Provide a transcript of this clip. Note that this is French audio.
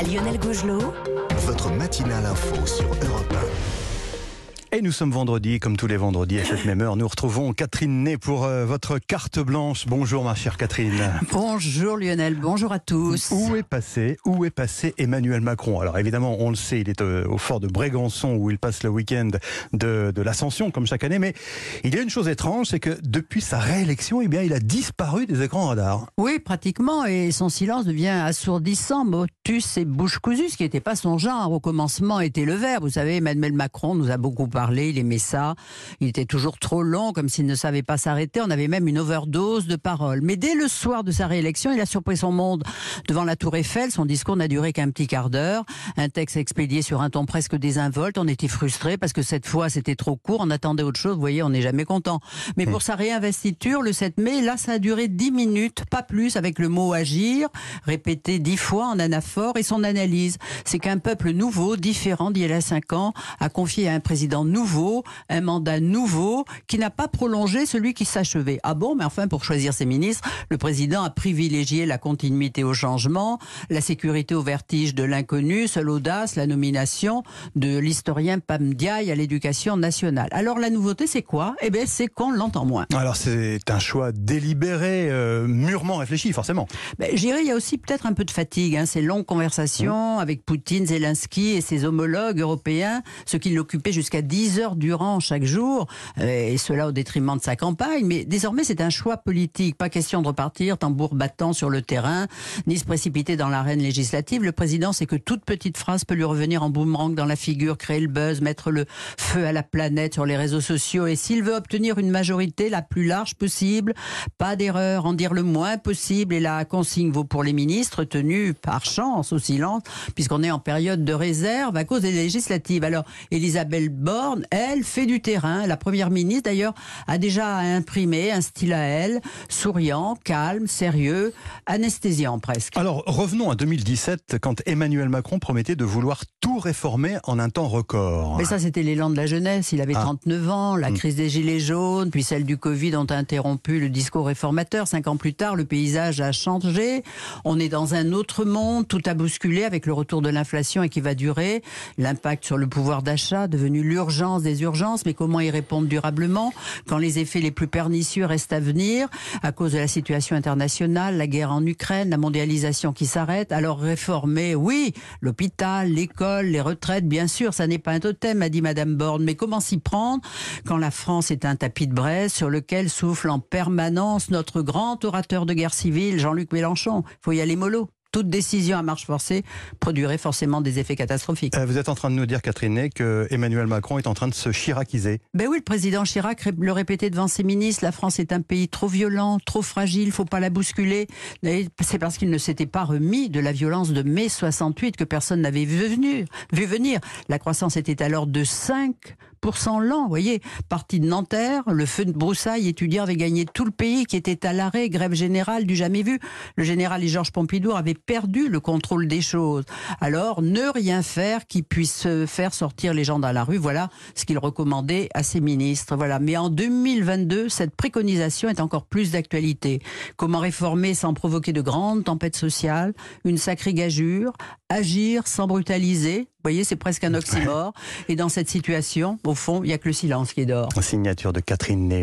Lionel Gougelot. Votre matinale info sur Europe Et nous sommes vendredi, comme tous les vendredis à cette même heure. Nous retrouvons Catherine Ney pour euh, votre carte blanche. Bonjour ma chère Catherine. Bonjour Lionel, bonjour à tous. Où est passé, où est passé Emmanuel Macron? Alors évidemment, on le sait, il est euh, au fort de Brégançon où il passe le week-end de, de l'Ascension, comme chaque année. Mais il y a une chose étrange, c'est que depuis sa réélection, eh bien, il a disparu des écrans radars. Oui, pratiquement, et son silence devient assourdissant, motus et bouche cousue, ce qui n'était pas son genre. Au commencement était le vert. Vous savez, Emmanuel Macron nous a beaucoup parlé, il aimait ça. Il était toujours trop long, comme s'il ne savait pas s'arrêter. On avait même une overdose de paroles. Mais dès le soir de sa réélection, il a surpris son monde devant la Tour Eiffel. Son discours n'a duré qu'un petit quart d'heure. Un texte expédié sur un ton presque désinvolte. On était frustrés parce que cette fois, c'était trop court. On attendait autre chose. Vous voyez, on n'est jamais content. Mais pour sa réinvestiture, le 7 mai, là, ça a duré 10 minutes, pas plus, avec le mot agir, répété dix fois en anaphore et son analyse. C'est qu'un peuple nouveau, différent d'il y a 5 ans, a confié à un président nouveau, un mandat nouveau, qui n'a pas prolongé celui qui s'achevait. Ah bon, mais enfin, pour choisir ses ministres, le président a privilégié la continuité au changement, la sécurité au vertige de l'inconnu, seule audace, la nomination de l'historien Pam Diaye à l'éducation nationale. Alors la nouveauté, c'est quoi? Eh bien, c'est qu'on l'entend moins. Alors c'est un choix délibéré, euh, mûrement réfléchi, forcément. Ben, je dirais, il y a aussi peut-être un peu de fatigue. Hein, ces longues conversations avec Poutine, Zelensky et ses homologues européens, ce qui l'occupait jusqu'à 10 heures durant chaque jour, euh, et cela au détriment de sa campagne. Mais désormais, c'est un choix politique. Pas question de repartir tambour battant sur le terrain, ni se précipiter dans l'arène législative. Le président sait que toute petite phrase peut lui revenir en boomerang dans la figure, créer le buzz, mettre le feu à la planète sur les réseaux sociaux. Et s'il veut obtenir une majorité la plus large possible, pas d'erreur, en dire le moins possible. Et la consigne vaut pour les ministres tenus par chance au silence, puisqu'on est en période de réserve à cause des législatives. Alors, Elisabeth Borne, elle, fait du terrain. La première ministre, d'ailleurs, a déjà imprimé un style à elle, souriant, calme, sérieux, anesthésiant presque. Alors revenons à 2017, quand Emmanuel Macron promettait de vouloir tout réformer en un temps record. Mais ça, c'était l'élan de la jeunesse. Il avait Ah. 39 ans, la Mm. crise des Gilets jaunes, puis celle du Covid ont interrompu le discours réformateur. Cinq ans plus tard, le paysage a changé. On est dans un autre monde, tout a bousculé avec le retour de l'inflation et qui va durer. L'impact sur le pouvoir d'achat, devenu l'urgence des urgences. Mais comment y répondre durablement quand les effets les plus pernicieux restent à venir à cause de la situation internationale, la guerre en Ukraine, la mondialisation qui s'arrête Alors réformer, oui, l'hôpital, l'école, les retraites, bien sûr, ça n'est pas un totem, a dit Madame Borne. Mais comment s'y prendre quand la France est un tapis de braise sur lequel souffle en permanence notre grand orateur de guerre civile, Jean-Luc Mélenchon? Faut y aller mollo. Toute décision à marche forcée produirait forcément des effets catastrophiques. Euh, Vous êtes en train de nous dire, Catherine Ney, que Emmanuel Macron est en train de se chiraciser. Ben oui, le président Chirac le répétait devant ses ministres, la France est un pays trop violent, trop fragile, faut pas la bousculer. C'est parce qu'il ne s'était pas remis de la violence de mai 68 que personne n'avait vu venir, vu venir. La croissance était alors de 5% lent, vous voyez. Parti de Nanterre, le feu de broussailles étudiant avait gagné tout le pays qui était à l'arrêt, grève générale du jamais vu. Le général et Georges Pompidou avaient perdu le contrôle des choses. Alors, ne rien faire qui puisse faire sortir les gens dans la rue, voilà ce qu'il recommandait à ses ministres. Voilà. Mais en 2022, cette préconisation est encore plus d'actualité. Comment réformer sans provoquer de grandes tempêtes sociales Une sacrée gageure Agir sans brutaliser Vous voyez, c'est presque un oxymore. Et dans cette situation, au fond, il n'y a que le silence qui est dehors. Signature de Catherine Ney.